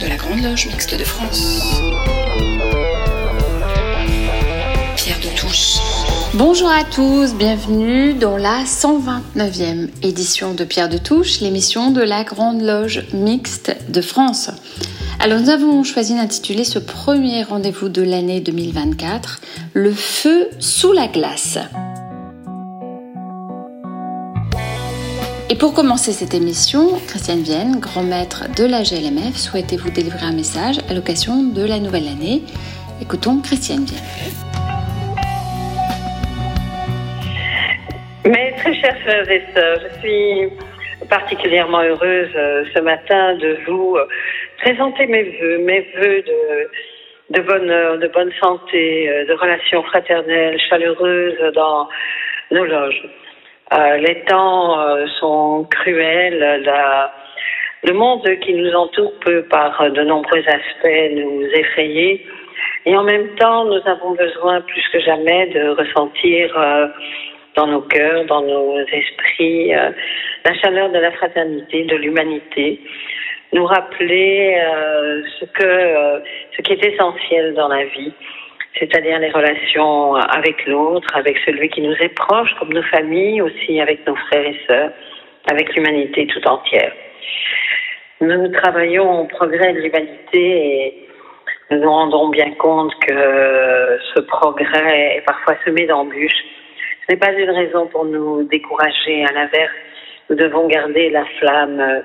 de la Grande Loge Mixte de France. Pierre de Touche. Bonjour à tous, bienvenue dans la 129e édition de Pierre de Touche, l'émission de la Grande Loge Mixte de France. Alors nous avons choisi d'intituler ce premier rendez-vous de l'année 2024 Le feu sous la glace. Pour commencer cette émission, Christiane Vienne, grand maître de la GLMF, souhaitait vous délivrer un message à l'occasion de la nouvelle année? Écoutons Christiane Vienne. Mes très chers frères et sœurs, je suis particulièrement heureuse euh, ce matin de vous euh, présenter mes voeux, mes voeux de, de bonheur, de bonne santé, euh, de relations fraternelles, chaleureuses dans nos loges. Euh, les temps euh, sont cruels. La, le monde qui nous entoure peut, par de nombreux aspects, nous effrayer. Et en même temps, nous avons besoin plus que jamais de ressentir euh, dans nos cœurs, dans nos esprits, la chaleur de la fraternité, de l'humanité, nous rappeler ce que ce qui est essentiel dans la vie, c'est-à-dire les relations avec l'autre, avec celui qui nous est proche, comme nos familles, aussi avec nos frères et sœurs, avec l'humanité tout entière. Nous travaillons au progrès de l'humanité et nous nous rendons bien compte que ce progrès est parfois semé d'embûches. Ce n'est pas une raison pour nous décourager, à l'inverse, nous devons garder la flamme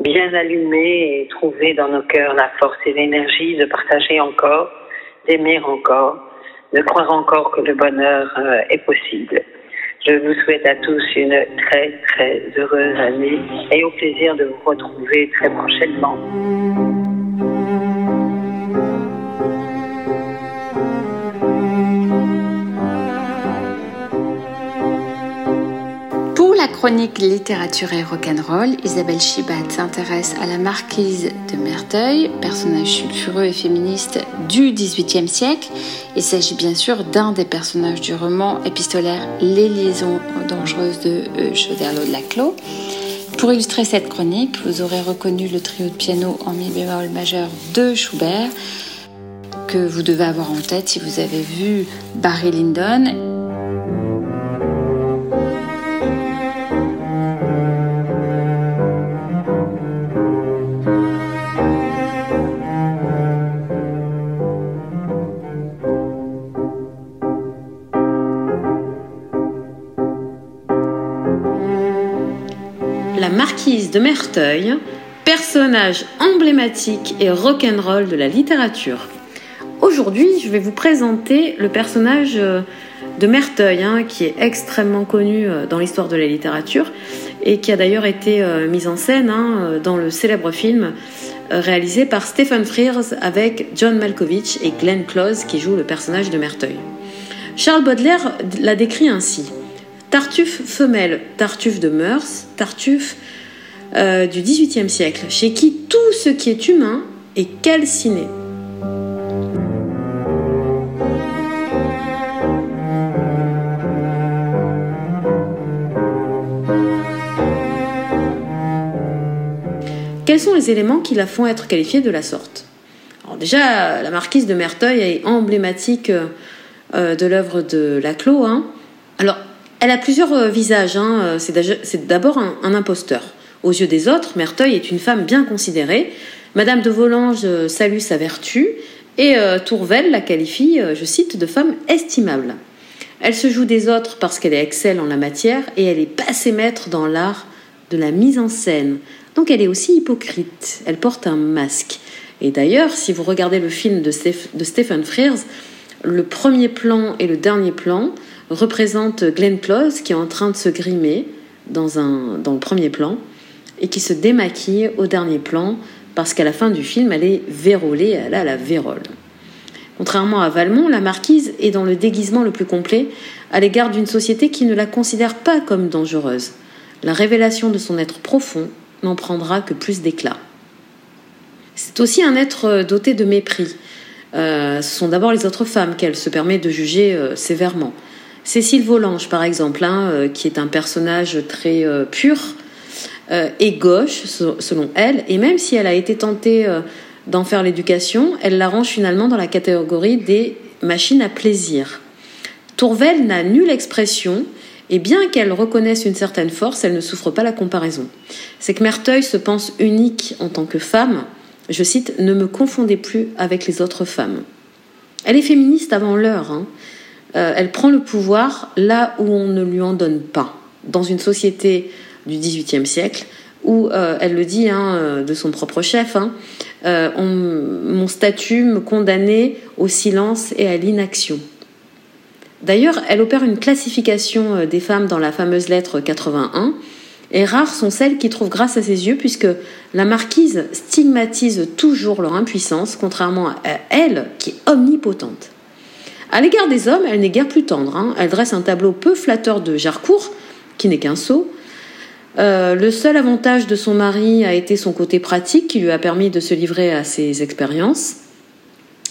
bien allumée et trouver dans nos cœurs la force et l'énergie de partager encore d'aimer encore, de croire encore que le bonheur euh, est possible. Je vous souhaite à tous une très très heureuse année et au plaisir de vous retrouver très prochainement. Chronique littérature et rock'n'roll, Isabelle Chibat s'intéresse à la marquise de Merteuil, personnage sulfureux et féministe du XVIIIe siècle. Il s'agit bien sûr d'un des personnages du roman épistolaire Les liaisons dangereuses de euh, Choderlos de Laclos. Pour illustrer cette chronique, vous aurez reconnu le trio de piano en mi bémol majeur de Schubert que vous devez avoir en tête si vous avez vu Barry Lyndon de Merteuil, personnage emblématique et rock'n'roll de la littérature. Aujourd'hui, je vais vous présenter le personnage euh, de Merteuil, hein, qui est extrêmement connu euh, dans l'histoire de la littérature et qui a d'ailleurs été euh, mis en scène hein, dans le célèbre film réalisé par Stephen Frears avec John Malkovich et Glenn Close qui joue le personnage de Merteuil. Charles Baudelaire l'a décrit ainsi Tartuffe femelle, Tartuffe de mœurs, Tartuffe euh, du XVIIIe siècle, chez qui tout ce qui est humain est calciné. Quels sont les éléments qui la font être qualifiée de la sorte? Alors déjà, la marquise de Merteuil est emblématique euh, de l'œuvre de Laclos. Hein. Alors, elle a plusieurs euh, visages. Hein. C'est d'abord un imposteur. Aux yeux des autres, Merteuil est une femme bien considérée. Madame de Volanges euh, salue sa vertu et euh, Tourvel la qualifie, euh, je cite, de femme estimable. Elle se joue des autres parce qu'elle est excelle en la matière et elle est passée maître dans l'art de la mise en scène. Donc elle est aussi hypocrite. Elle porte un masque. Et d'ailleurs, si vous regardez le film de, Stephen Frears, le premier plan et le dernier plan représentent Glenn Close qui est en train de se grimer dans, un, dans le premier plan et qui se démaquille au dernier plan parce qu'à la fin du film, elle est vérolée, elle a la vérole. Contrairement à Valmont, la marquise est dans le déguisement le plus complet à l'égard d'une société qui ne la considère pas comme dangereuse. La révélation de son être profond n'en prendra que plus d'éclat. C'est aussi un être doté de mépris. Euh, ce sont d'abord les autres femmes qu'elle se permet de juger euh, sévèrement. Cécile Volange, par exemple, hein, euh, qui est un personnage très pur, euh, est gauche, selon elle, et même si elle a été tentée euh, d'en faire l'éducation, elle la range finalement dans la catégorie des machines à plaisir. Tourvel n'a nulle expression, et bien qu'elle reconnaisse une certaine force, elle ne souffre pas la comparaison. C'est que Merteuil se pense unique en tant que femme. Je cite Ne me confondez plus avec les autres femmes. Elle est féministe avant l'heure. Hein. Euh, elle prend le pouvoir là où on ne lui en donne pas. Dans une société du XVIIIe siècle, où euh, elle le dit hein, euh, de son propre chef, hein, mon statut me condamnait au silence et à l'inaction. D'ailleurs, elle opère une classification des femmes dans la fameuse lettre 81, et rares sont celles qui trouvent grâce à ses yeux, puisque la marquise stigmatise toujours leur impuissance, contrairement à elle qui est omnipotente. À l'égard des hommes, elle n'est guère plus tendre. Hein. Elle dresse un tableau peu flatteur de Jarcourt, qui n'est qu'un sot. Euh, le seul avantage de son mari a été son côté pratique, qui lui a permis de se livrer à ses expériences.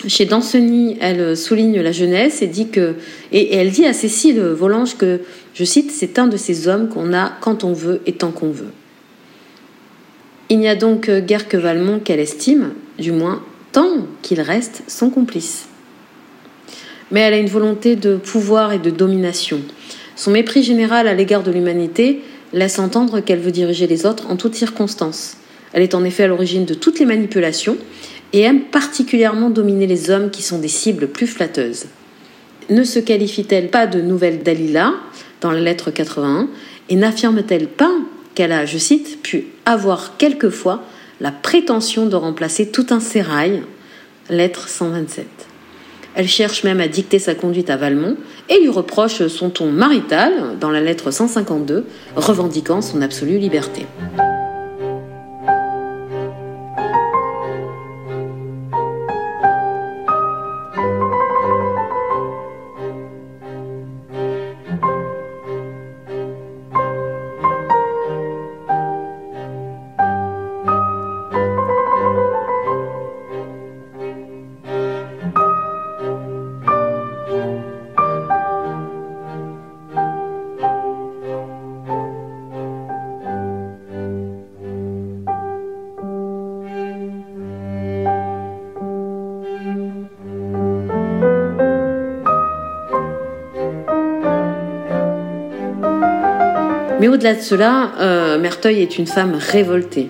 Chez Danceny, elle souligne la jeunesse et dit que, elle dit à Cécile Volange que, je cite, c'est un de ces hommes qu'on a quand on veut et tant qu'on veut. Il n'y a donc guère que Valmont qu'elle estime, du moins tant qu'il reste son complice mais elle a une volonté de pouvoir et de domination. Son mépris général à l'égard de l'humanité laisse entendre qu'elle veut diriger les autres en toutes circonstances. Elle est en effet à l'origine de toutes les manipulations et aime particulièrement dominer les hommes qui sont des cibles plus flatteuses. Ne se qualifie-t-elle pas de nouvelle Dalila dans la lettre 81 et n'affirme-t-elle pas qu'elle a, je cite, pu avoir quelquefois la prétention de remplacer tout un sérail? Lettre 127. Elle cherche même à dicter sa conduite à Valmont et lui reproche son ton marital dans la lettre 152, revendiquant son absolue liberté. Mais au-delà de cela, euh, Merteuil est une femme révoltée.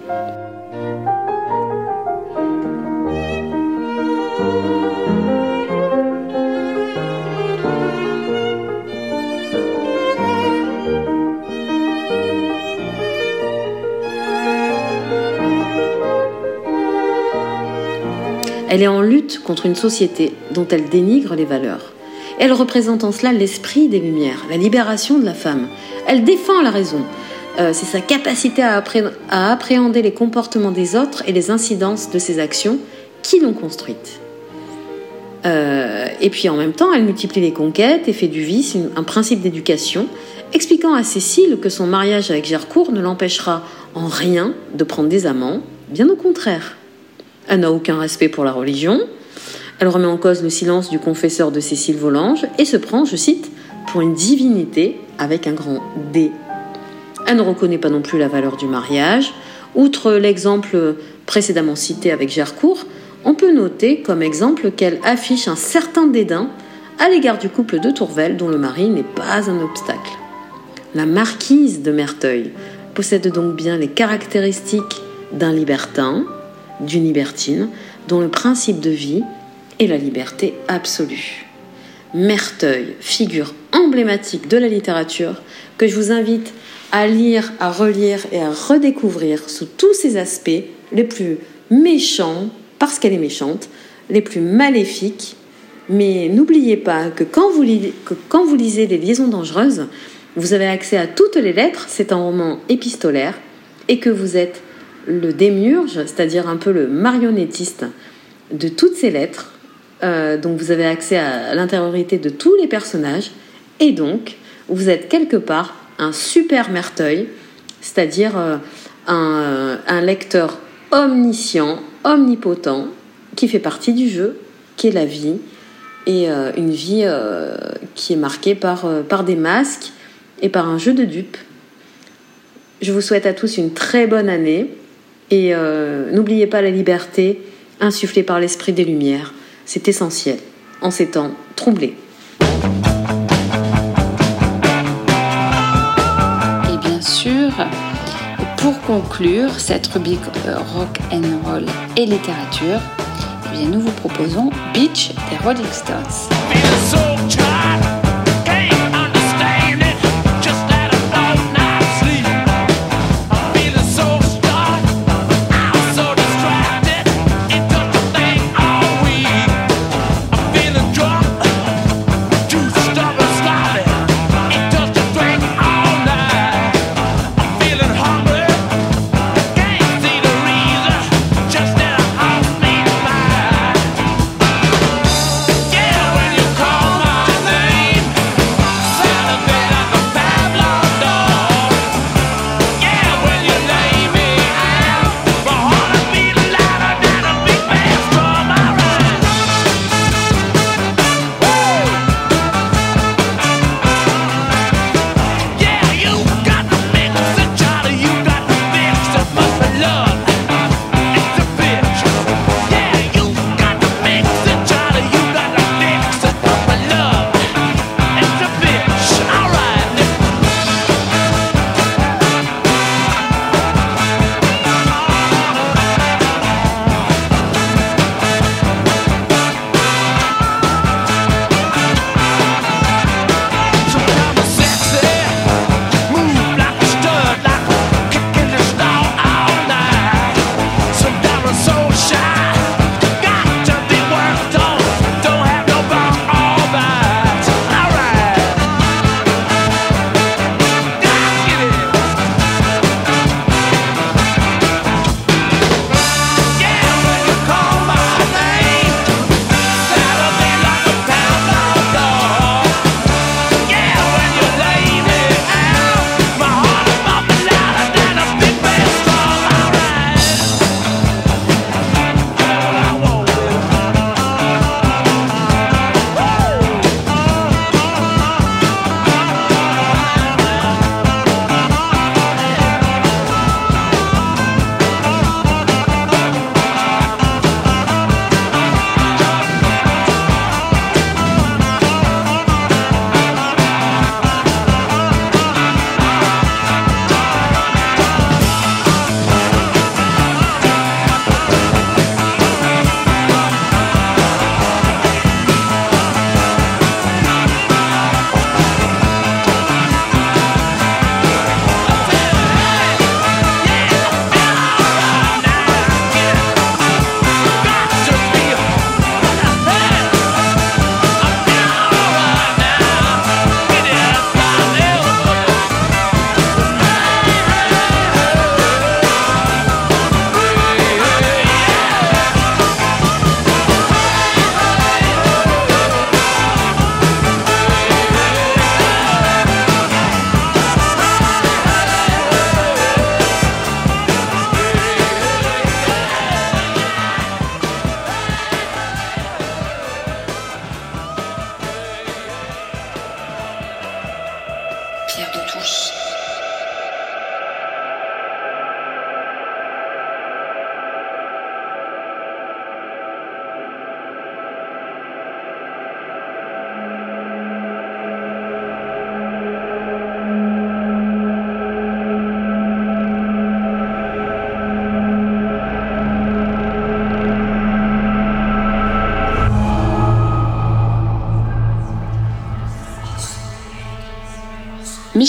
Elle est en lutte contre une société dont elle dénigre les valeurs. Elle représente en cela l'esprit des Lumières, la libération de la femme. Elle défend la raison. Euh, c'est sa capacité à, appréhender les comportements des autres et les incidences de ses actions qui l'ont construite. Euh, et puis en même temps, elle multiplie les conquêtes et fait du vice un principe d'éducation, expliquant à Cécile que son mariage avec Gercourt ne l'empêchera en rien de prendre des amants, bien au contraire. Elle n'a aucun respect pour la religion, elle remet en cause le silence du confesseur de Cécile Volange et se prend, je cite, pour une divinité avec un grand D. Elle ne reconnaît pas non plus la valeur du mariage. Outre l'exemple précédemment cité avec Gercourt, on peut noter comme exemple qu'elle affiche un certain dédain à l'égard du couple de Tourvel dont le mari n'est pas un obstacle. La marquise de Merteuil possède donc bien les caractéristiques d'un libertin, d'une libertine, dont le principe de vie et la liberté absolue. Merteuil, figure emblématique de la littérature, que je vous invite à lire, à relire et à redécouvrir sous tous ses aspects les plus méchants, parce qu'elle est méchante, les plus maléfiques. Mais n'oubliez pas que quand, vous lisez, que Les Liaisons dangereuses, vous avez accès à toutes les lettres, c'est un roman épistolaire, et que vous êtes le démiurge, c'est-à-dire un peu le marionnettiste de toutes ces lettres, euh, donc vous avez accès à l'intériorité de tous les personnages. Et donc, vous êtes quelque part un super merteuil, c'est-à-dire euh, un, lecteur omniscient, omnipotent, qui fait partie du jeu, qui est la vie, et euh, une vie qui est marquée par, des masques et par un jeu de dupes. Je vous souhaite à tous une très bonne année, et n'oubliez pas la liberté, insufflé par l'esprit des Lumières. C'est essentiel en ces temps troublés. Et bien sûr, pour conclure cette rubrique euh, rock and roll et littérature, eh bien nous vous proposons Beach des Rolling Stones.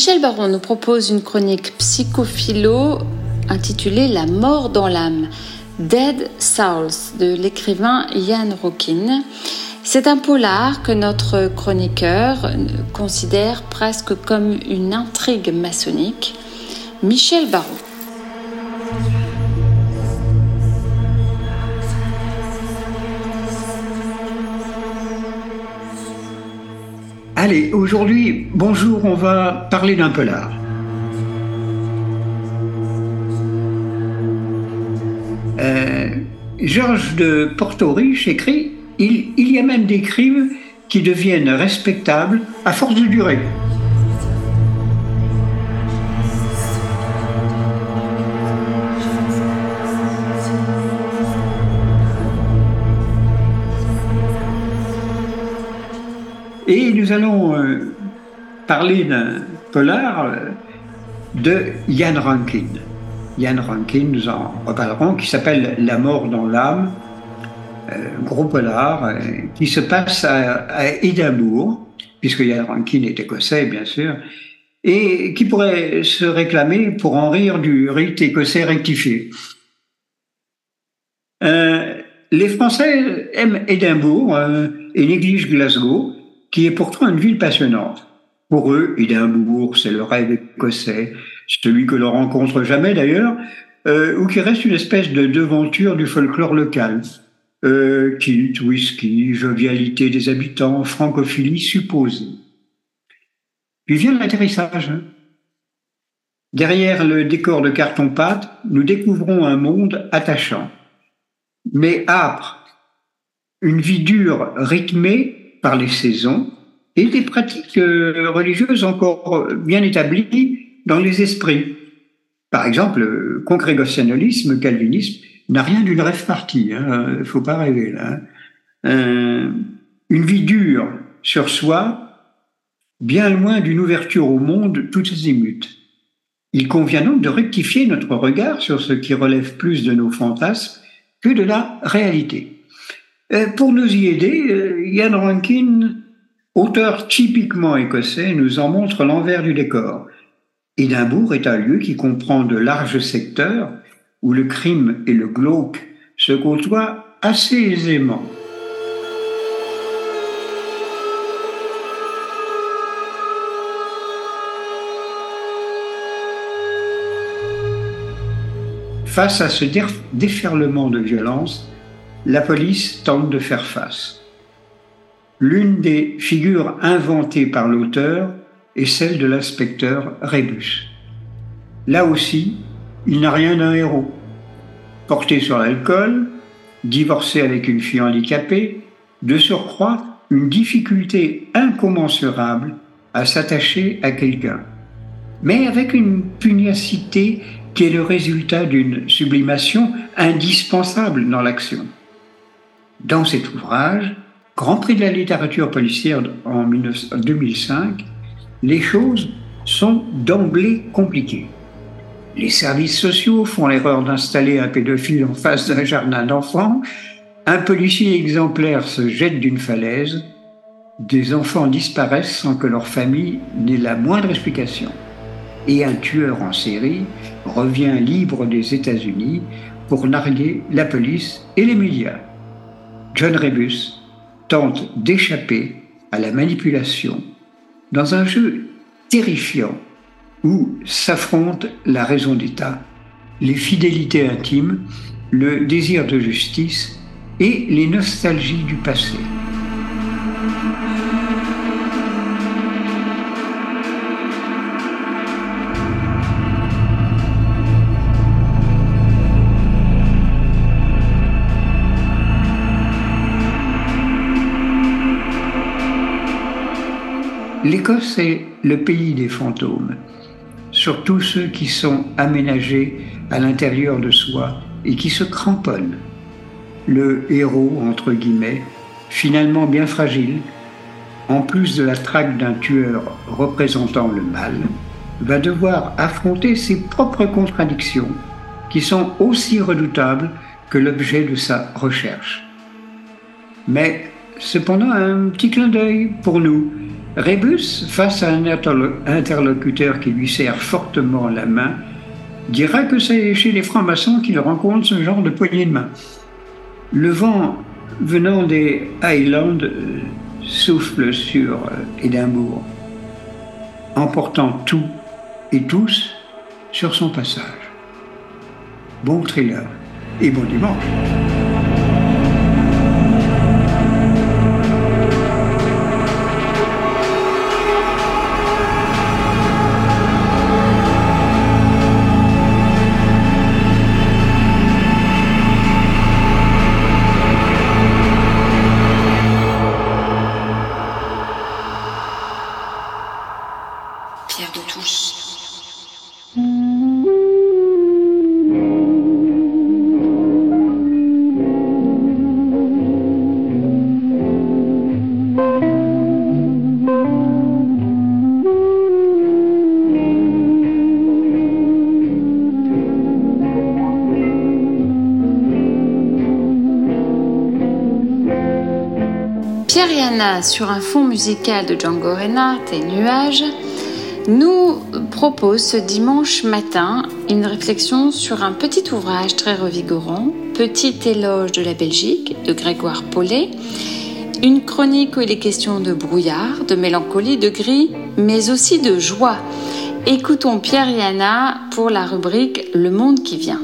Michel Baron nous propose une chronique psychophilo intitulée La mort dans l'âme, Dead Souls, de l'écrivain Ian Rockin. C'est un polar que notre chroniqueur considère presque comme une intrigue maçonnique. Michel Baron. Allez, aujourd'hui, bonjour, on va parler d'un polar. Euh, Georges de Porto Riche écrit il, y a même des crimes qui deviennent respectables à force de durer. Nous allons euh, parler d'un polar euh, de Ian Rankin. Ian Rankin, nous en reparlerons, qui s'appelle La mort dans l'âme, gros polar, qui se passe à, Édimbourg, puisque Ian Rankin est écossais, bien sûr, et qui pourrait se réclamer pour en rire du rite écossais rectifié. les Français aiment Édimbourg et négligent Glasgow, qui est pourtant une ville passionnante. Pour eux, Édimbourg, c'est le rêve écossais, celui que l'on rencontre jamais d'ailleurs, euh, ou qui reste une espèce de devanture du folklore local. Euh, whisky, jovialité des habitants, francophilie supposée. Puis vient l'atterrissage. Derrière le décor de carton-pâte, nous découvrons un monde attachant, mais âpre, une vie dure, rythmée par les saisons et des pratiques euh, religieuses encore bien établies dans les esprits. Par exemple, le congrégationalisme, calvinisme, n'a rien d'une rêve partie. Il hein, ne faut pas rêver là. Hein. Euh, une vie dure sur soi, bien loin d'une ouverture au monde toutes azimuts. Il convient donc de rectifier notre regard sur ce qui relève plus de nos fantasmes que de la réalité. Euh, pour nous y aider, Ian euh, Rankin, auteur typiquement écossais, nous en montre l'envers du décor. Édimbourg est un lieu qui comprend de larges secteurs où le crime et le glauque se côtoient assez aisément. Face à ce déferlement de violence, la police tente de faire face. L'une des figures inventées par l'auteur est celle de l'inspecteur Rébus. Là aussi, il n'a rien d'un héros. Porté sur l'alcool, divorcé avec une fille handicapée, de surcroît une difficulté incommensurable à s'attacher à quelqu'un, mais avec une pugnacité qui est le résultat d'une sublimation indispensable dans l'action. Dans cet ouvrage, Grand Prix de la littérature policière en 2005, les choses sont d'emblée compliquées. Les services sociaux font l'erreur d'installer un pédophile en face d'un jardin d'enfants, un policier exemplaire se jette d'une falaise, des enfants disparaissent sans que leur famille n'ait la moindre explication, et un tueur en série revient libre des États-Unis pour narguer la police et les médias. John Rebus tente d'échapper à la manipulation dans un jeu terrifiant où s'affrontent la raison d'État, les fidélités intimes, le désir de justice et les nostalgies du passé. L'Écosse est le pays des fantômes, surtout ceux qui sont aménagés à l'intérieur de soi et qui se cramponnent. Le héros, entre guillemets, finalement bien fragile, en plus de la traque d'un tueur représentant le mal, va devoir affronter ses propres contradictions, qui sont aussi redoutables que l'objet de sa recherche. Mais cependant, un petit clin d'œil pour nous, Rébus, face à un interlocuteur qui lui serre fortement la main, dira que c'est chez les francs-maçons qu'il rencontre ce genre de poignée de main. Le vent venant des Highlands euh, souffle sur euh, Édimbourg, emportant tout et tous sur son passage. Bon thriller et bon dimanche. Sur un fond musical de Django Reinhardt et Nuages nous propose ce dimanche matin une réflexion sur un petit ouvrage très revigorant, Petit éloge de la Belgique de Grégoire Paulet, une chronique où il est question de brouillard, de mélancolie, de gris, mais aussi de joie. Écoutons Pierre Yana pour la rubrique Le monde qui vient.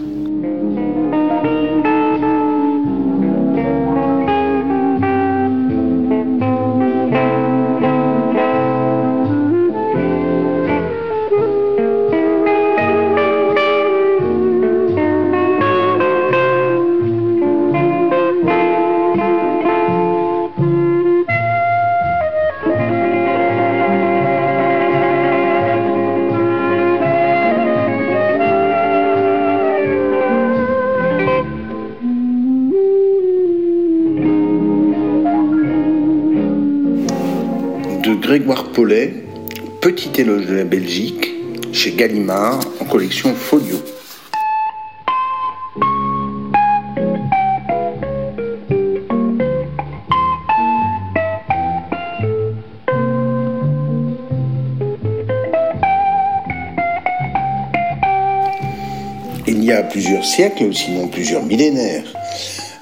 Petit éloge de la Belgique, chez Gallimard, en collection Folio. Il y a plusieurs siècles, sinon plusieurs millénaires,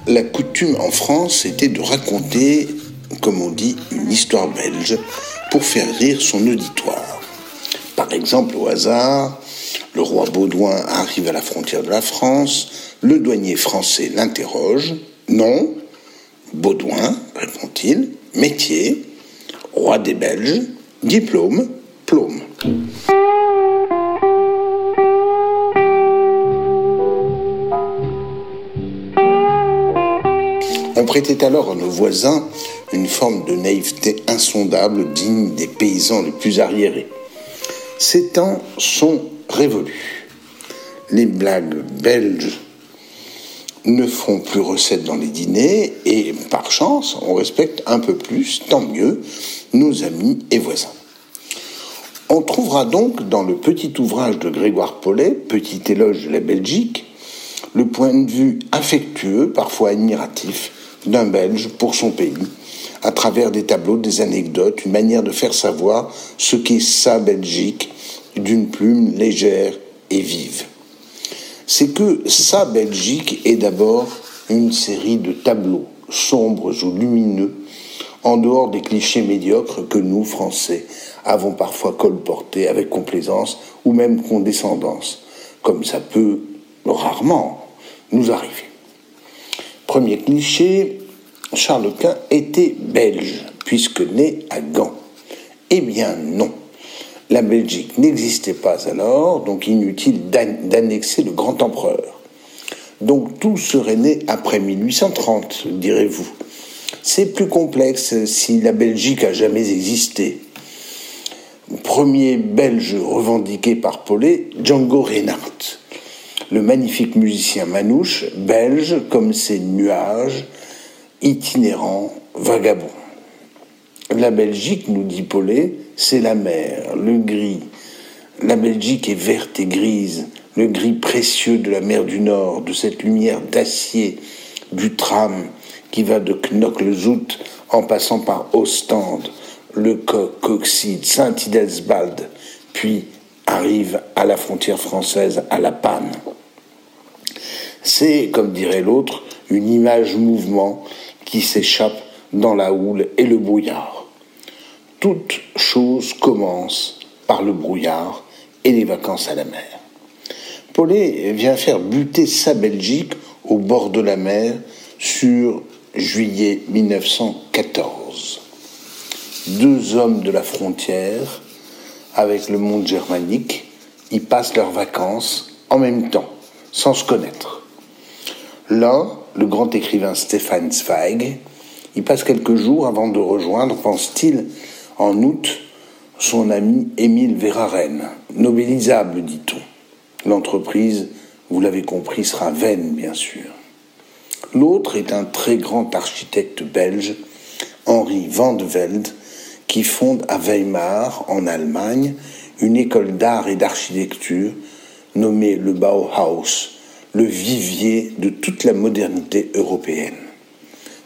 la coutume en France était de raconter, comme on dit, une histoire belge faire rire son auditoire. Par exemple, au hasard, le roi Baudouin arrive à la frontière de la France, le douanier français l'interroge. Non, Baudouin, répond-il, métier, roi des Belges, diplôme, plôme. Prêtait alors à nos voisins une forme de naïveté insondable digne des paysans les plus arriérés. Ces temps sont révolus. Les blagues belges ne font plus recette dans les dîners et par chance, on respecte un peu plus, tant mieux, nos amis et voisins. On trouvera donc dans le petit ouvrage de Grégoire Paulet, Petit éloge de la Belgique, le point de vue affectueux, parfois admiratif, d'un Belge pour son pays, à travers des tableaux, des anecdotes, une manière de faire savoir ce qu'est sa Belgique d'une plume légère et vive. C'est que sa Belgique est d'abord une série de tableaux sombres ou lumineux, en dehors des clichés médiocres que nous, Français, avons parfois colportés avec complaisance ou même condescendance, comme ça peut rarement nous arriver. Premier cliché, Charles Quint était belge, puisque né à Gand. Eh bien non. La Belgique n'existait pas alors, donc inutile d'annexer le grand empereur. Donc tout serait né après 1830, direz-vous. C'est plus complexe si la Belgique a jamais existé. Premier belge revendiqué par Paulet, Django Reinhardt. Le magnifique musicien manouche, belge comme ses nuages, itinérant, vagabond. La Belgique, nous dit Paulet, c'est la mer, le gris. La Belgique est verte et grise, le gris précieux de la mer du Nord, de cette lumière d'acier du tram qui va de Knokke-le-Zout en passant par Ostende, Le Coq, Coxide, Saint-Idelsbald, puis arrive à la frontière française, à La Panne. C'est, comme dirait l'autre, une image mouvement qui s'échappe dans la houle et le brouillard. Toute chose commence par le brouillard et les vacances à la mer. Paulet vient faire buter sa Belgique au bord de la mer sur juillet 1914. Deux hommes de la frontière avec le monde germanique y passent leurs vacances en même temps, sans se connaître. L'un, le grand écrivain Stéphane Zweig, y passe quelques jours avant de rejoindre, pense-t-il, en août, son ami Émile Verhaeren, nobilisable, dit-on. L'entreprise, vous l'avez compris, sera vaine, bien sûr. L'autre est un très grand architecte belge, Henri van de Velde, qui fonde à Weimar, en Allemagne, une école d'art et d'architecture nommée le Bauhaus, le vivier de toute la modernité européenne.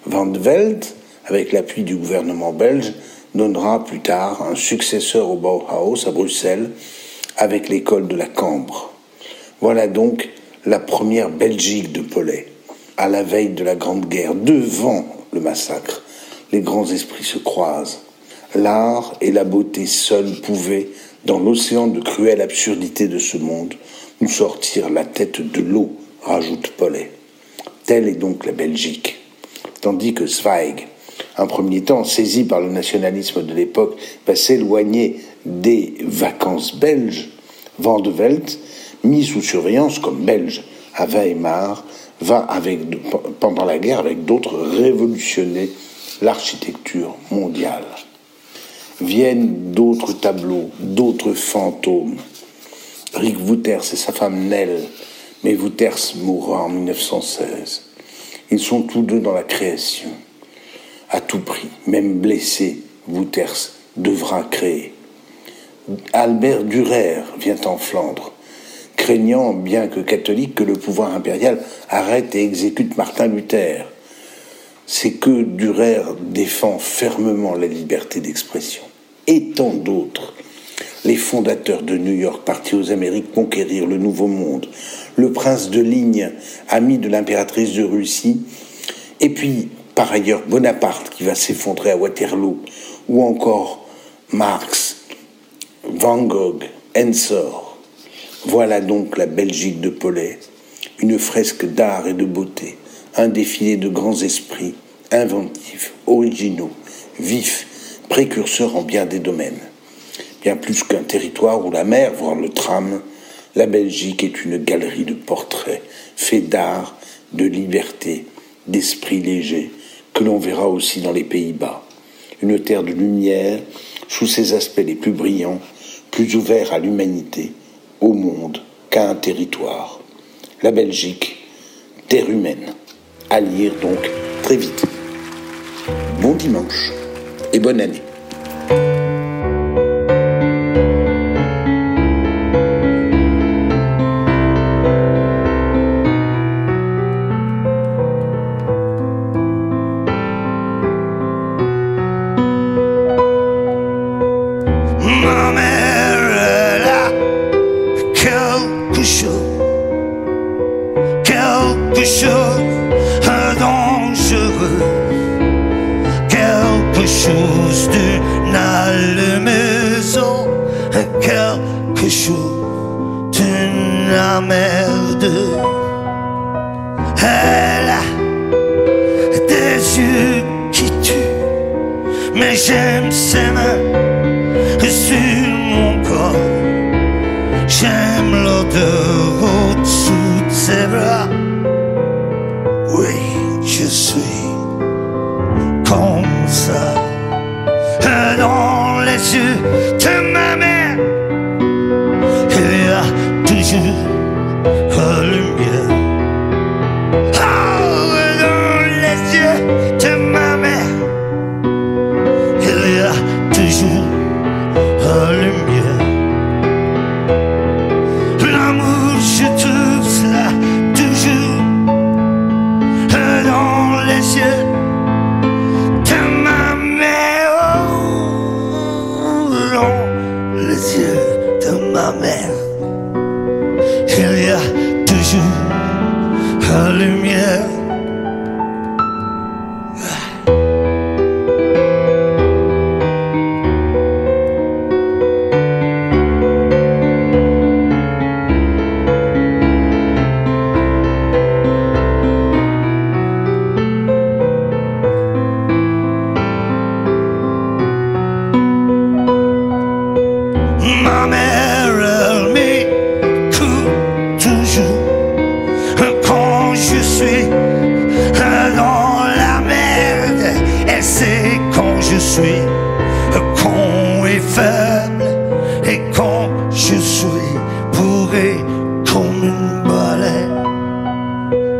Van de Velde avec l'appui du gouvernement belge, donnera plus tard un successeur au Bauhaus à Bruxelles avec l'école de la Cambre. Voilà donc la première Belgique de Paulet, à la veille de la Grande Guerre, devant le massacre. Les grands esprits se croisent. L'art et la beauté seuls pouvaient, dans l'océan de cruelle absurdité de ce monde, nous sortir la tête de l'eau, rajoute Paulet. Telle est donc la Belgique. Tandis que Zweig, un premier temps saisi par le nationalisme de l'époque, va s'éloigner des vacances belges, Van de mis sous surveillance comme belge à Weimar, va pendant la guerre avec d'autres révolutionner l'architecture mondiale. Viennent d'autres tableaux, d'autres fantômes. Rick Wouters et sa femme Nell, mais Wouters mourra en 1916. Ils sont tous deux dans la création. À tout prix, même blessé, Wouters devra créer. Albert Dürer vient en Flandre, craignant, bien que catholique, que le pouvoir impérial arrête et exécute Martin Luther. C'est que Dürer défend fermement la liberté d'expression. Et tant d'autres. Les fondateurs de New York partis aux Amériques conquérir le Nouveau Monde, le prince de Ligne, ami de l'impératrice de Russie, et puis, par ailleurs, Bonaparte qui va s'effondrer à Waterloo, ou encore Marx, Van Gogh, Ensor. Voilà donc la Belgique de Paulet, une fresque d'art et de beauté, un défilé de grands esprits, inventifs, originaux, vifs, précurseurs en bien des domaines. Bien plus qu'un territoire où la mer, voire le tram, la Belgique est une galerie de portraits, faits d'art, de liberté, d'esprit léger, que l'on verra aussi dans les Pays-Bas. Une terre de lumière, sous ses aspects les plus brillants, plus ouvert à l'humanité, au monde qu'à un territoire. La Belgique, terre humaine. À lire donc très vite. Bon dimanche et bonne année. Quelque chose d'une allumeuse, quelque chose d'une merde. Elle a des yeux qui tuent, mais j'aime ses mains sur mon corps. J'aime l'odeur au-dessous de ses bras. Oui, je suis Dans les yeux de ma mère, il y a toujours la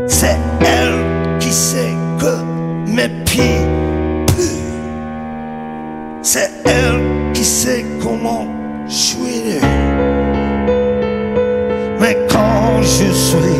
C'est elle qui sait que mes pieds puent. C'est elle qui sait comment je suis. Mais quand je suis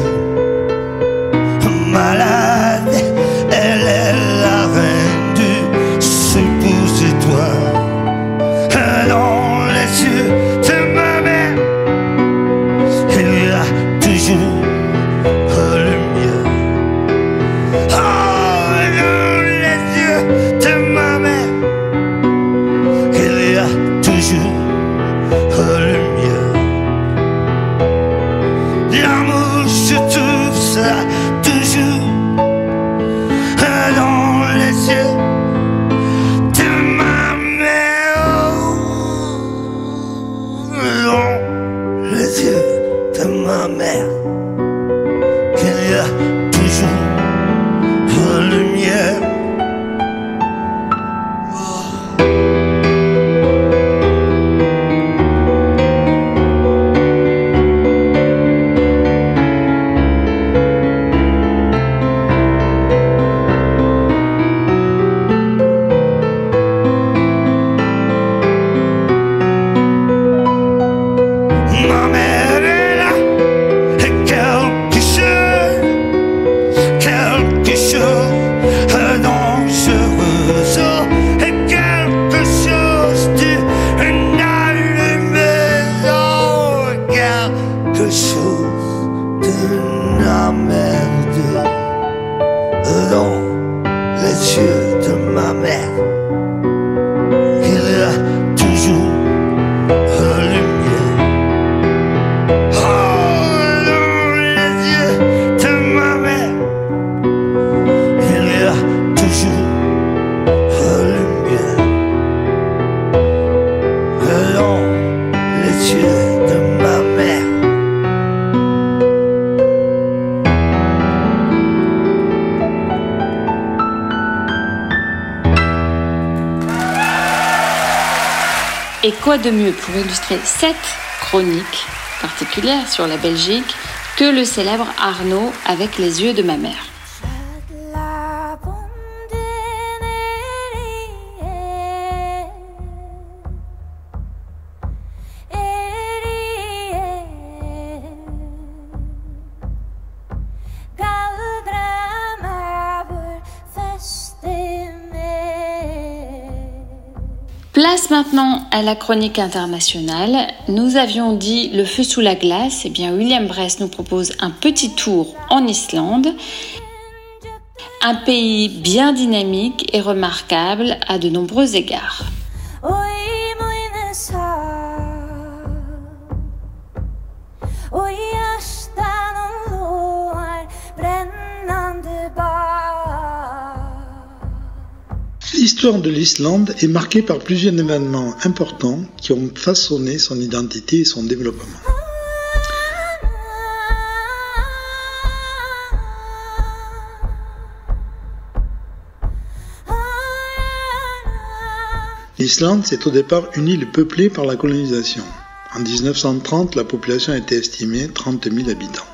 mieux pour illustrer cette chronique particulière sur la Belgique que le célèbre Arnaud avec les yeux de ma mère à la chronique internationale. Nous avions dit le feu sous la glace. Eh bien, William Bress nous propose un petit tour en Islande. Un pays bien dynamique et remarquable à de nombreux égards. L'histoire de l'Islande est marquée par plusieurs événements importants qui ont façonné son identité et son développement. L'Islande, c'est au départ une île peuplée par la colonisation. En 1930, la population était estimée 30 000 habitants.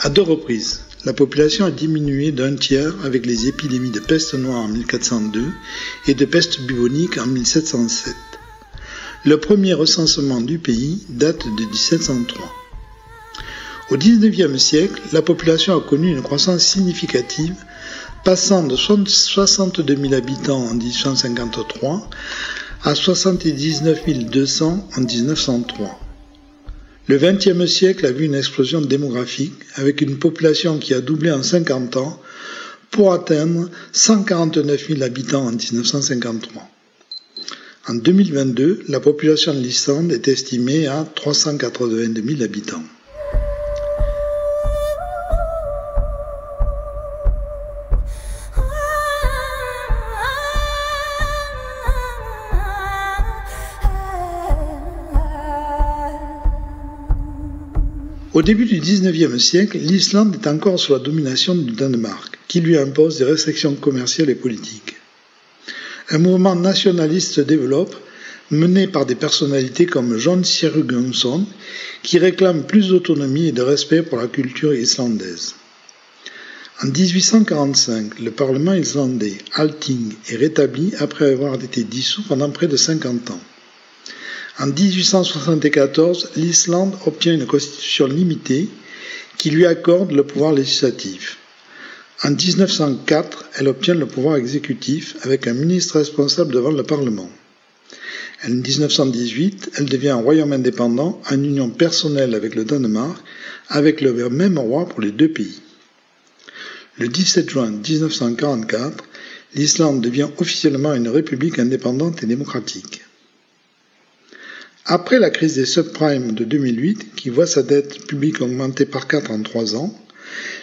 À deux reprises, la population a diminué d'un tiers avec les épidémies de peste noire en 1402 et de peste bubonique en 1707. Le premier recensement du pays date de 1703. Au XIXe siècle, la population a connu une croissance significative, passant de 62 000 habitants en 1853 à 79 200 en 1903. Le XXe siècle a vu une explosion démographique avec une population qui a doublé en 50 ans pour atteindre 149 000 habitants en 1953. En 2022, la population de l'Islande est estimée à 382 000 habitants. Au début du XIXe siècle, l'Islande est encore sous la domination du Danemark, qui lui impose des restrictions commerciales et politiques. Un mouvement nationaliste se développe, mené par des personnalités comme John Sierugensson, qui réclament plus d'autonomie et de respect pour la culture islandaise. En 1845, le Parlement islandais, Althing, est rétabli après avoir été dissous pendant près de 50 ans. En 1874, l'Islande obtient une constitution limitée qui lui accorde le pouvoir législatif. En 1904, elle obtient le pouvoir exécutif avec un ministre responsable devant le Parlement. En 1918, elle devient un royaume indépendant en union personnelle avec le Danemark, avec le même roi pour les deux pays. Le 17 juin 1944, l'Islande devient officiellement une république indépendante et démocratique. Après la crise des subprimes de 2008, qui voit sa dette publique augmenter par 4 en 3 ans,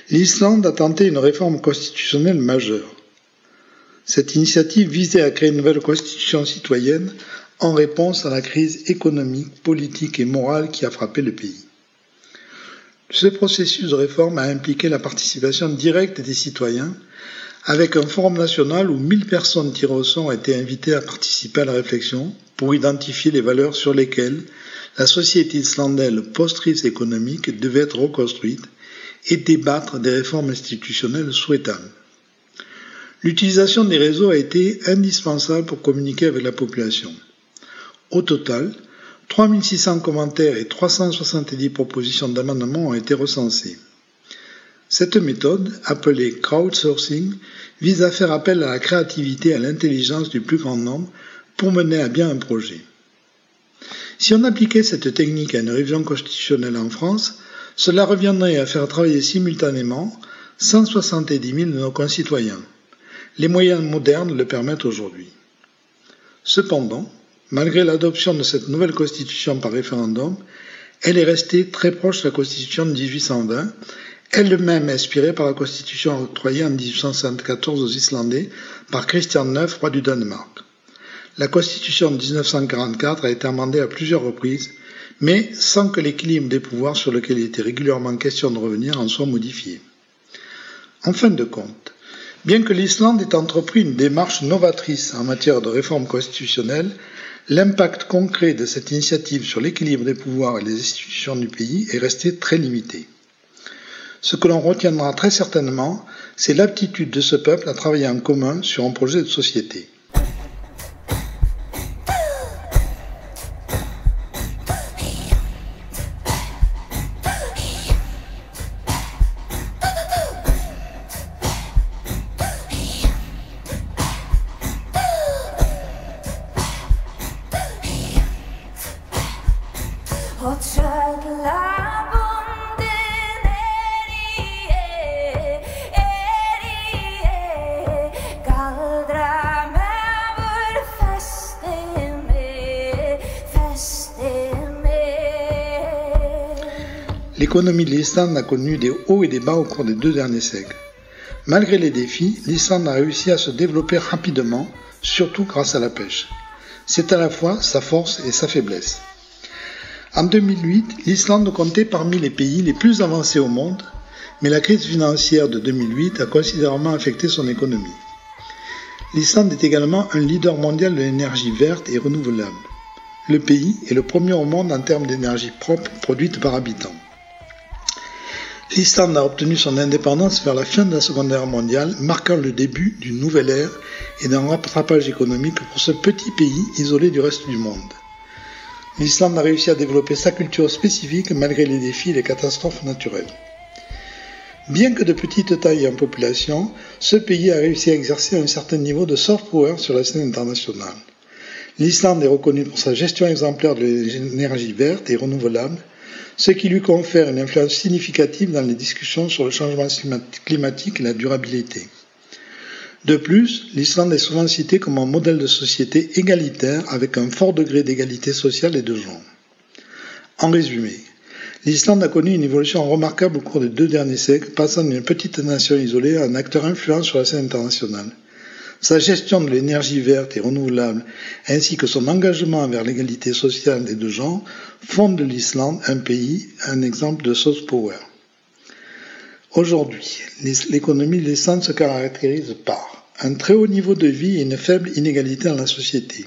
l'Islande a tenté une réforme constitutionnelle majeure. Cette initiative visait à créer une nouvelle constitution citoyenne en réponse à la crise économique, politique et morale qui a frappé le pays. Ce processus de réforme a impliqué la participation directe des citoyens avec un forum national où 1000 personnes tirées au sort ont été invitées à participer à la réflexion pour identifier les valeurs sur lesquelles la société islandaise post-crise économique devait être reconstruite et débattre des réformes institutionnelles souhaitables. L'utilisation des réseaux a été indispensable pour communiquer avec la population. Au total, 3600 commentaires et 370 propositions d'amendements ont été recensées. Cette méthode, appelée crowdsourcing, vise à faire appel à la créativité et à l'intelligence du plus grand nombre pour mener à bien un projet. Si on appliquait cette technique à une révision constitutionnelle en France, cela reviendrait à faire travailler simultanément 170 000 de nos concitoyens. Les moyens modernes le permettent aujourd'hui. Cependant, malgré l'adoption de cette nouvelle constitution par référendum, elle est restée très proche de la constitution de 1820, elle-même inspirée par la constitution octroyée en 1874 aux Islandais par Christian IX, roi du Danemark. La constitution de 1944 a été amendée à plusieurs reprises, mais sans que l'équilibre des pouvoirs sur lequel il était régulièrement question de revenir en soit modifié. En fin de compte, bien que l'Islande ait entrepris une démarche novatrice en matière de réforme constitutionnelle, l'impact concret de cette initiative sur l'équilibre des pouvoirs et les institutions du pays est resté très limité. Ce que l'on retiendra très certainement, c'est l'aptitude de ce peuple à travailler en commun sur un projet de société. L'économie de l'Islande a connu des hauts et des bas au cours des deux derniers siècles. Malgré les défis, l'Islande a réussi à se développer rapidement, surtout grâce à la pêche. C'est à la fois sa force et sa faiblesse. En 2008, l'Islande comptait parmi les pays les plus avancés au monde, mais la crise financière de 2008 a considérablement affecté son économie. L'Islande est également un leader mondial de l'énergie verte et renouvelable. Le pays est le premier au monde en termes d'énergie propre produite par habitant. L'Islande a obtenu son indépendance vers la fin de la Seconde Guerre mondiale, marquant le début d'une nouvelle ère et d'un rattrapage économique pour ce petit pays isolé du reste du monde. L'Islande a réussi à développer sa culture spécifique malgré les défis et les catastrophes naturelles. Bien que de petite taille en population, ce pays a réussi à exercer un certain niveau de soft power sur la scène internationale. L'Islande est reconnue pour sa gestion exemplaire de l'énergie verte et renouvelable, ce qui lui confère une influence significative dans les discussions sur le changement climatique et la durabilité. De plus, l'Islande est souvent citée comme un modèle de société égalitaire avec un fort degré d'égalité sociale et de genre. En résumé, l'Islande a connu une évolution remarquable au cours des deux derniers siècles, passant d'une petite nation isolée à un acteur influent sur la scène internationale. Sa gestion de l'énergie verte et renouvelable, ainsi que son engagement envers l'égalité sociale et de genre, font de l'Islande un pays, un exemple de soft power. Aujourd'hui, l'économie de l'Islande se caractérise par un très haut niveau de vie et une faible inégalité dans la société,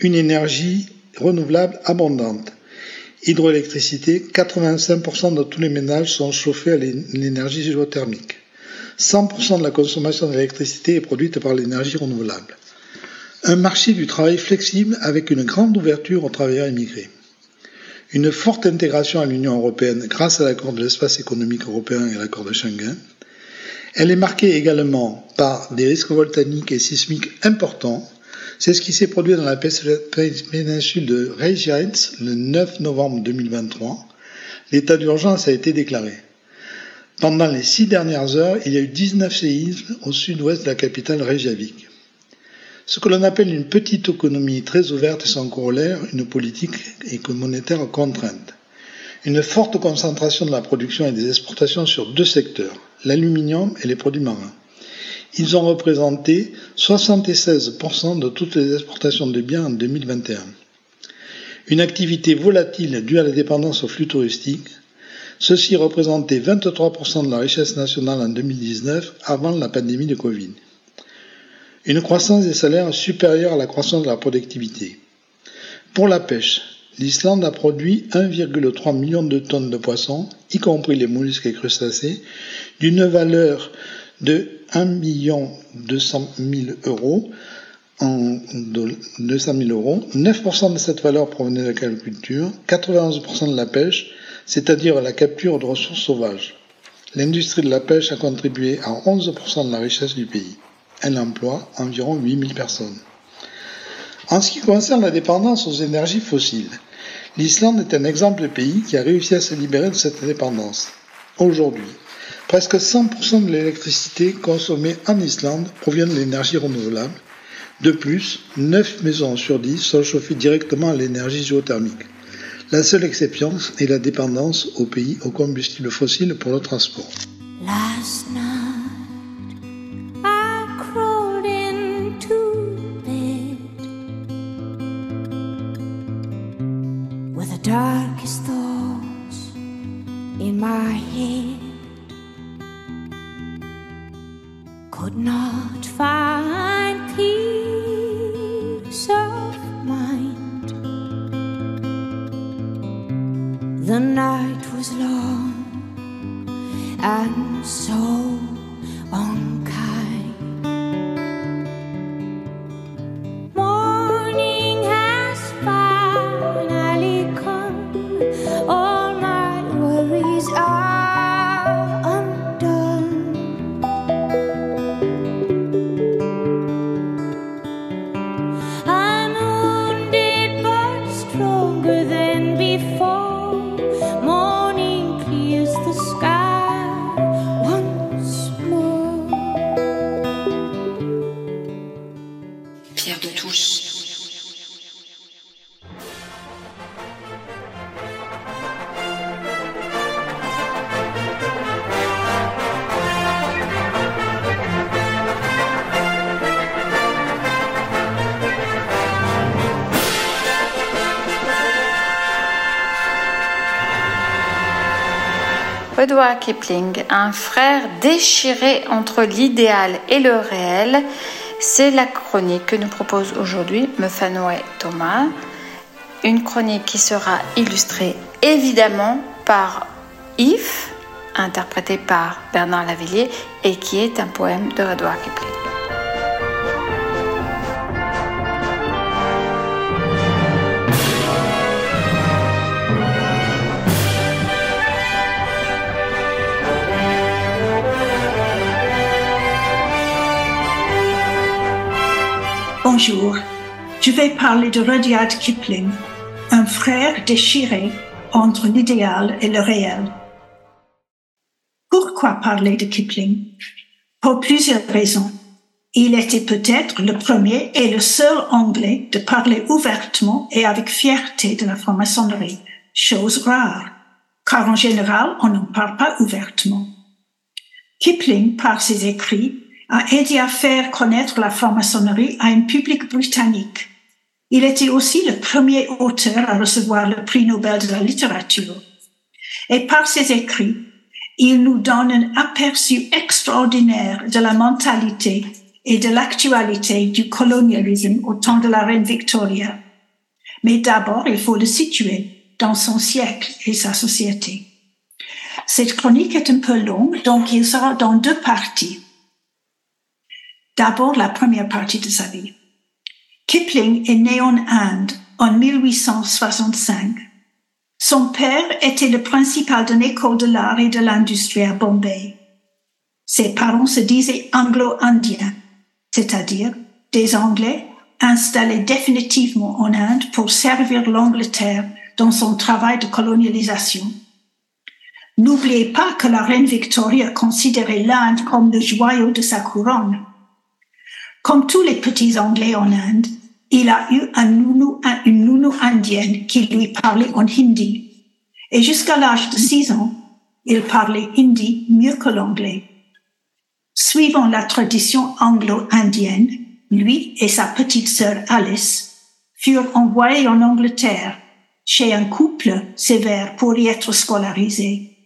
une énergie renouvelable abondante, hydroélectricité, 85% de tous les ménages sont chauffés à l'énergie géothermique. 100% de la consommation d'électricité est produite par l'énergie renouvelable. Un marché du travail flexible avec une grande ouverture aux travailleurs immigrés. Une forte intégration à l'Union européenne grâce à l'accord de l'espace économique européen et l'accord de Schengen. Elle est marquée également par des risques volcaniques et sismiques importants. C'est ce qui s'est produit dans la péninsule de Reykjavik le 9 novembre 2023. L'état d'urgence a été déclaré. Pendant les six dernières heures, il y a eu 19 séismes au sud-ouest de la capitale Reykjavik. Ce que l'on appelle une petite économie très ouverte et sans corollaire, une politique monétaire contrainte. une forte concentration de la production et des exportations sur deux secteurs, l'aluminium et les produits marins. Ils ont représenté 76% de toutes les exportations de biens en 2021. Une activité volatile due à la dépendance aux flux touristiques, ceci représentait 23% de la richesse nationale en 2019 avant la pandémie de Covid. Une croissance des salaires supérieure à la croissance de la productivité. Pour la pêche, l'Islande a produit 1,3 million de tonnes de poissons, y compris les mollusques et crustacés, d'une valeur de 1 200 000 euros en 200 000 euros. 9% de cette valeur provenait de l'agriculture, 91% de la pêche, c'est-à-dire la capture de ressources sauvages. L'industrie de la pêche a contribué à 11% de la richesse du pays. Elle emploie environ 8000 personnes. En ce qui concerne la dépendance aux énergies fossiles, l'Islande est un exemple de pays qui a réussi à se libérer de cette dépendance. Aujourd'hui, presque 100% de l'électricité consommée en Islande provient de l'énergie renouvelable. De plus, 9 maisons sur 10 sont chauffées directement à l'énergie géothermique. La seule exception est la dépendance au pays aux combustibles fossiles pour le transport. Touche. Rudyard Kipling, un frère déchiré entre l'idéal et le réel, c'est la chronique que nous propose aujourd'hui Mefanoé Thomas. Une chronique qui sera illustrée évidemment par Yves, interprété par Bernard Lavillier, et qui est un poème de Rudyard Kipling. Bonjour, je vais parler de Rudyard Kipling, un frère déchiré entre l'idéal et le réel. Pourquoi parler de Kipling? Pour plusieurs raisons. Il était peut-être le premier et le seul Anglais de parler ouvertement et avec fierté de la franc-maçonnerie, chose rare, car en général, on n'en parle pas ouvertement. Kipling, par ses écrits, a aidé à faire connaître la franc-maçonnerie à un public britannique. Il était aussi le premier auteur à recevoir le prix Nobel de la littérature. Et par ses écrits, il nous donne un aperçu extraordinaire de la mentalité et de l'actualité du colonialisme au temps de la reine Victoria. Mais d'abord, il faut le situer dans son siècle et sa société. Cette chronique est un peu longue, donc il sera dans deux parties. D'abord, la première partie de sa vie. Kipling est né en Inde en 1865. Son père était le principal d'une école de l'art et de l'industrie à Bombay. Ses parents se disaient anglo-indiens, c'est-à-dire des Anglais installés définitivement en Inde pour servir l'Angleterre dans son travail de colonialisation. N'oubliez pas que la reine Victoria considérait l'Inde comme le joyau de sa couronne. Comme tous les petits Anglais en Inde, il a eu un un- une nounou indienne qui lui parlait en hindi. Et jusqu'à l'âge de 6 ans, il parlait hindi mieux que l'anglais. Suivant la tradition anglo-indienne, lui et sa petite sœur Alice furent envoyés en Angleterre chez un couple sévère pour y être scolarisés.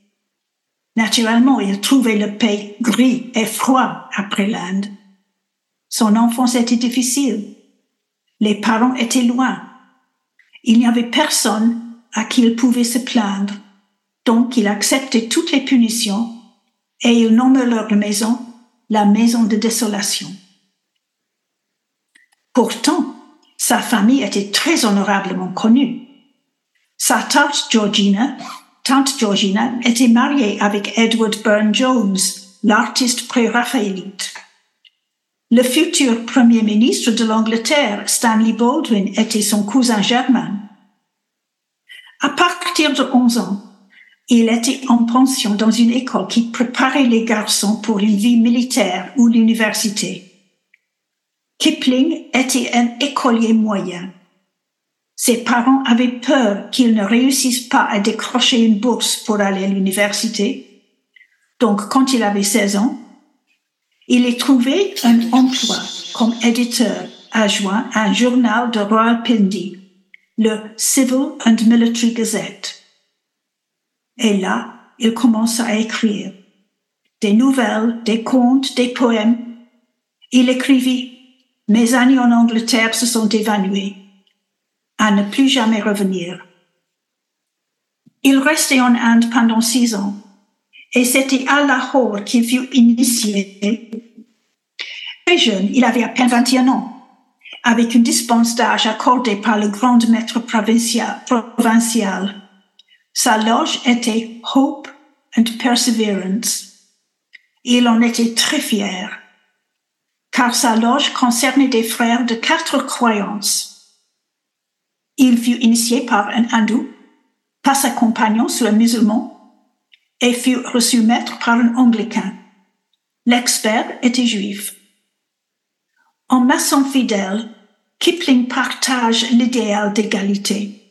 Naturellement, il trouvait le pays gris et froid après l'Inde. Son enfance était difficile. Les parents étaient loin. Il n'y avait personne à qui il pouvait se plaindre. Donc il acceptait toutes les punitions et il nommait leur maison la maison de désolation. Pourtant, sa famille était très honorablement connue. Sa tante Georgina, tante Georgina était mariée avec Edward Burne-Jones, l'artiste pré-raphaélite. Le futur premier ministre de l'Angleterre, Stanley Baldwin, était son cousin germain. À partir de 11 ans, il était en pension dans une école qui préparait les garçons pour une vie militaire ou l'université. Kipling était un écolier moyen. Ses parents avaient peur qu'il ne réussisse pas à décrocher une bourse pour aller à l'université. Donc, quand il avait 16 ans, il a trouvé un emploi comme éditeur adjoint à un journal de Rawalpindi, le Civil and Military Gazette. Et là, il commença à écrire des nouvelles, des contes, des poèmes. Il écrivit Mes années en Angleterre se sont évanouées, à ne plus jamais revenir. Il restait en Inde pendant six ans, et c'était à Lahore qu'il fut initié. Très jeune, il avait à peine 21 ans, avec une dispense d'âge accordée par le grand maître provincial. Sa loge était Hope and Perseverance. Il en était très fier, car sa loge concernait des frères de quatre croyances. Il fut initié par un hindou, par sa compagnon sur un musulman, et fut reçu maître par un anglican. L'expert était juif. En maçon fidèle, Kipling partage l'idéal d'égalité,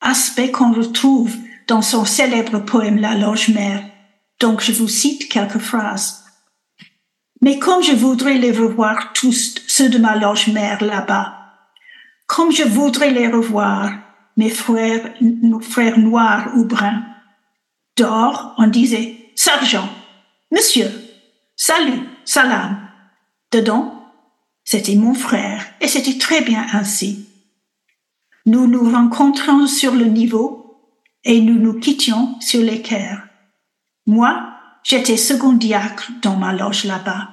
aspect qu'on retrouve dans son célèbre poème La Loge Mère, donc je vous cite quelques phrases. Mais comme je voudrais les revoir tous, ceux de ma loge mère là-bas, comme je voudrais les revoir, mes frères, nos frères noirs ou bruns. Dehors, on disait Sergent, Monsieur, Salut, Salam. Dedans, c'était mon frère, et c'était très bien ainsi. Nous nous rencontrons sur le niveau et nous nous quittions sur l'équerre. Moi, j'étais second diacre dans ma loge là-bas.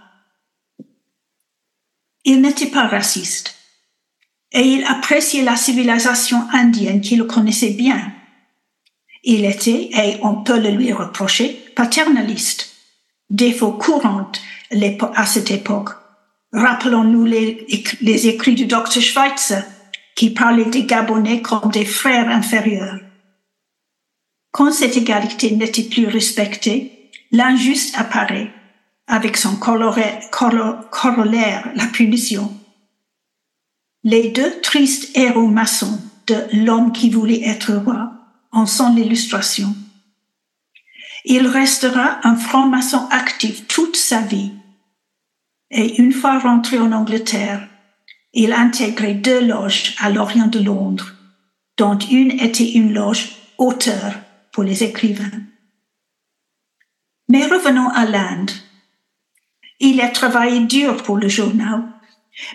Il n'était pas raciste et il appréciait la civilisation indienne qu'il connaissait bien. Il était, et on peut le lui reprocher, paternaliste, défaut courant à cette époque. Rappelons-nous les, écrits du docteur Schweitzer qui parlait des Gabonais comme des frères inférieurs. Quand cette égalité n'était plus respectée, l'injuste apparaît avec son corollaire, la punition. Les deux tristes héros maçons de l'homme qui voulait être roi en sont l'illustration. Il restera un franc-maçon actif toute sa vie. Et une fois rentré en Angleterre, il intégrait deux loges à l'Orient de Londres, dont une était une loge auteur pour les écrivains. Mais revenons à l'Inde. Il a travaillé dur pour le journal,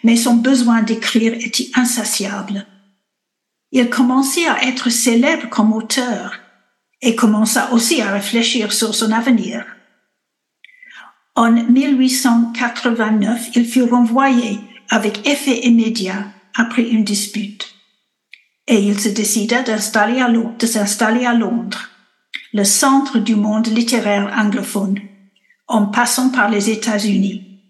mais son besoin d'écrire était insatiable. Il commençait à être célèbre comme auteur et commença aussi à réfléchir sur son avenir. En 1889, il fut renvoyé avec effet immédiat après une dispute et il se décida d'installer à, de s'installer à Londres, le centre du monde littéraire anglophone, en passant par les États-Unis,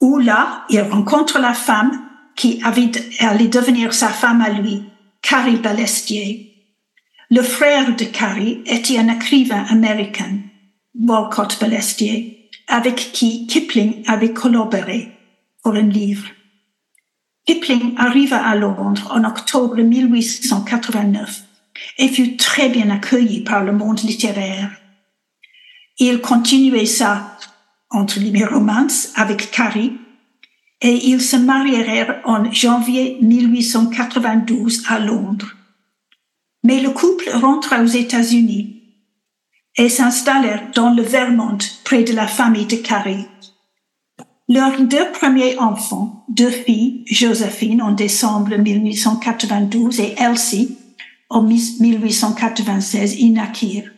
où là, il rencontre la femme qui allait devenir sa femme à lui, Carrie Balestier. Le frère de Carrie était un écrivain américain, Walcott Balestier, avec qui Kipling avait collaboré pour un livre. Kipling arriva à Londres en octobre 1889 et fut très bien accueilli par le monde littéraire. Il continuait sa, entre guillemets, romance avec Carrie et ils se marièrent en janvier 1892 à Londres. Mais le couple rentra aux États-Unis et s'installèrent dans le Vermont près de la famille de Carrie. Leurs deux premiers enfants, deux filles, Josephine en décembre 1892 et Elsie en 1896, y naquirent.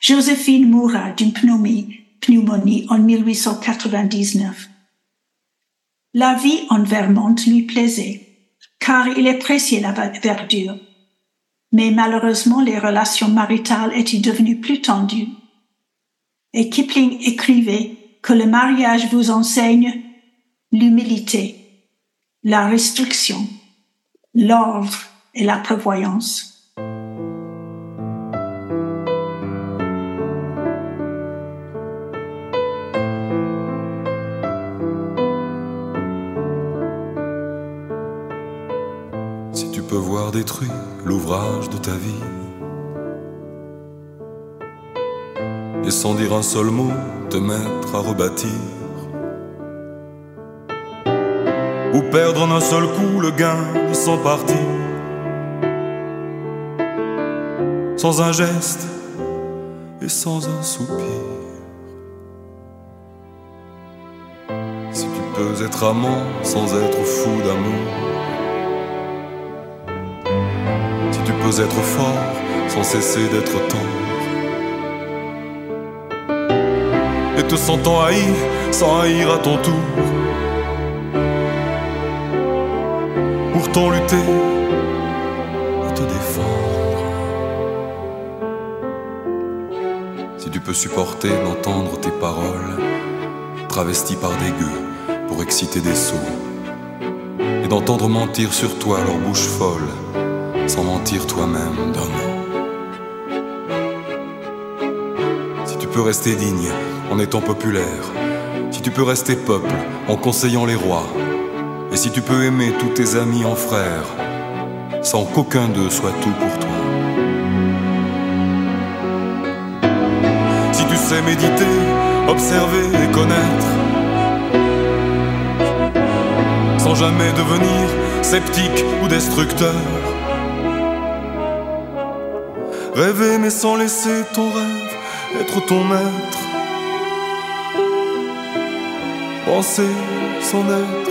Joséphine mourra d'une pneumonie, pneumonie en 1899. La vie en Vermont lui plaisait, car il appréciait la verdure. Mais malheureusement, les relations maritales étaient devenues plus tendues. Et Kipling écrivait que le mariage vous enseigne l'humilité, la restriction, l'ordre et la prévoyance. Si tu peux voir détruit l'ouvrage de ta vie, et sans dire un seul mot te mettre à rebâtir, ou perdre en un seul coup le gain sans partir, sans un geste et sans un soupir. Si tu peux être amant sans être fou d'amour, être fort sans cesser d'être tendre, et te sentant haï sans haïr à ton tour, pourtant lutter et te défendre. Si tu peux supporter d'entendre tes paroles travesties par des gueux pour exciter des sots, et d'entendre mentir sur toi leur bouche folle, sans mentir toi-même mot. Si tu peux rester digne en étant populaire, si tu peux rester peuple en conseillant les rois, et si tu peux aimer tous tes amis en frères, sans qu'aucun d'eux soit tout pour toi. Si tu sais méditer, observer et connaître, sans jamais devenir sceptique ou destructeur. Rêver mais sans laisser ton rêve être ton maître. Penser sans être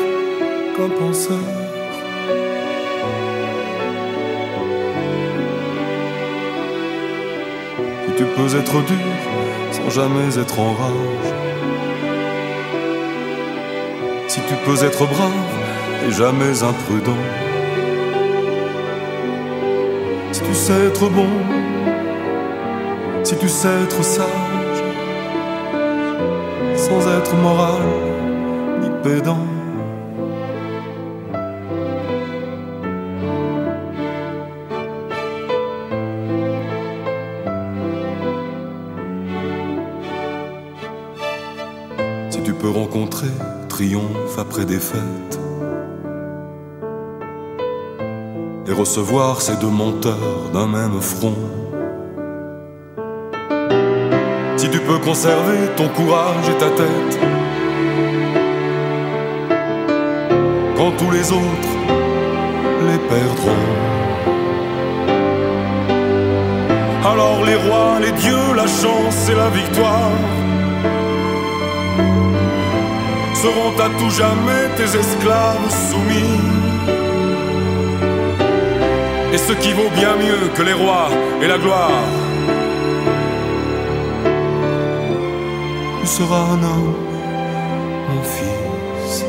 qu'un penseur. Si tu peux être dur sans jamais être en rage. Si tu peux être brave et jamais imprudent. Si tu sais être bon, si tu sais être sage, sans être moral ni pédant. Si tu peux rencontrer triomphe après défaite et recevoir ces deux menteurs d'un même front. Si tu peux conserver ton courage et ta tête quand tous les autres les perdront. Alors les rois, les dieux, la chance et la victoire seront à tout jamais tes esclaves soumis. Et ce qui vaut bien mieux que les rois et la gloire, tu seras un homme, mon fils.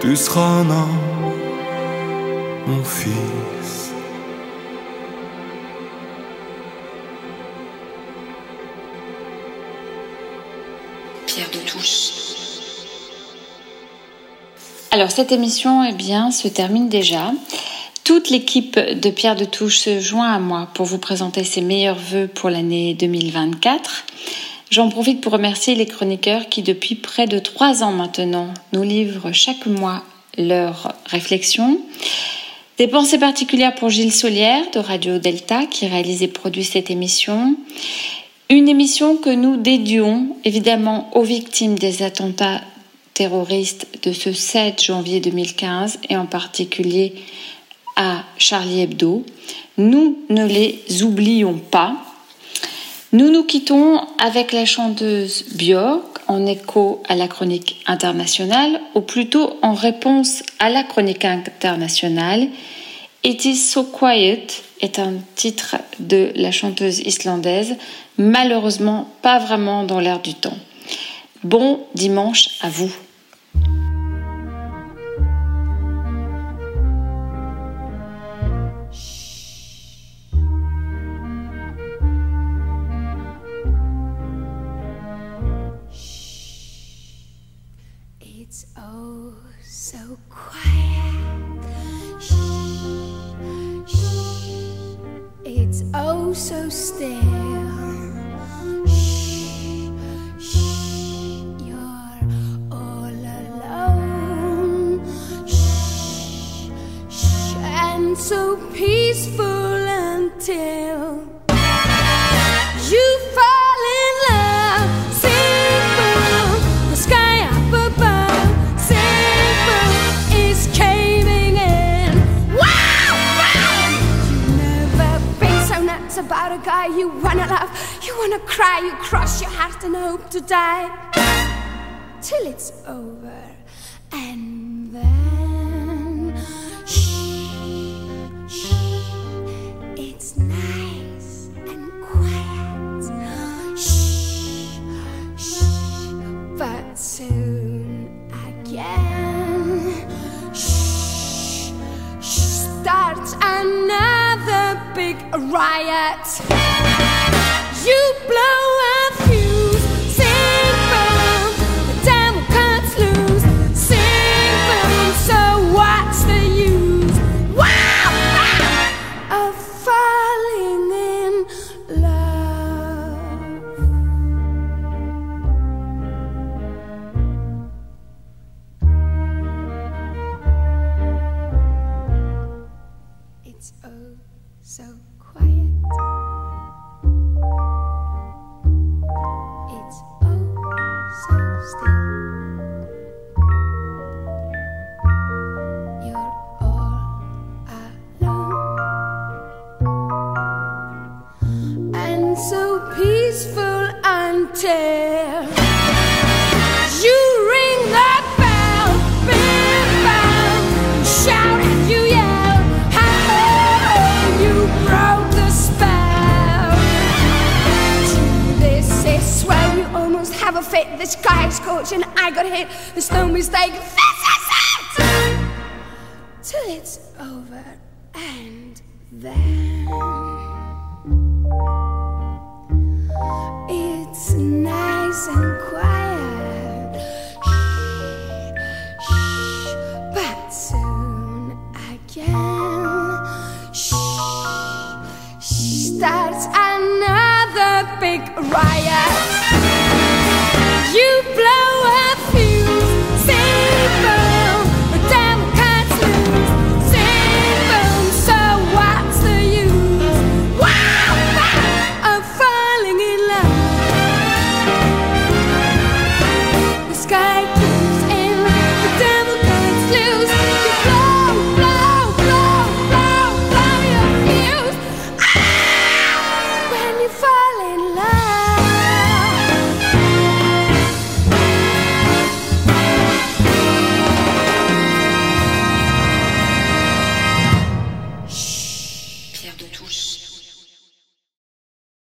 Tu seras un homme, mon fils. Pierre de Touche. Alors cette émission eh bien, se termine déjà. Toute l'équipe de Pierre de Touche se joint à moi pour vous présenter ses meilleurs voeux pour l'année 2024. J'en profite pour remercier les chroniqueurs qui, depuis près de trois ans maintenant, nous livrent chaque mois leurs réflexions. Des pensées particulières pour Gilles Solière de Radio Delta qui réalise et produit cette émission. Une émission que nous dédions évidemment aux victimes des attentats terroristes de ce 7 janvier 2015 et en particulier à Charlie Hebdo. Nous ne les oublions pas. Nous nous quittons avec la chanteuse Björk en écho à la chronique internationale, ou plutôt en réponse à la chronique internationale. It is so quiet est un titre de la chanteuse islandaise, malheureusement pas vraiment dans l'air du temps. Bon dimanche à vous.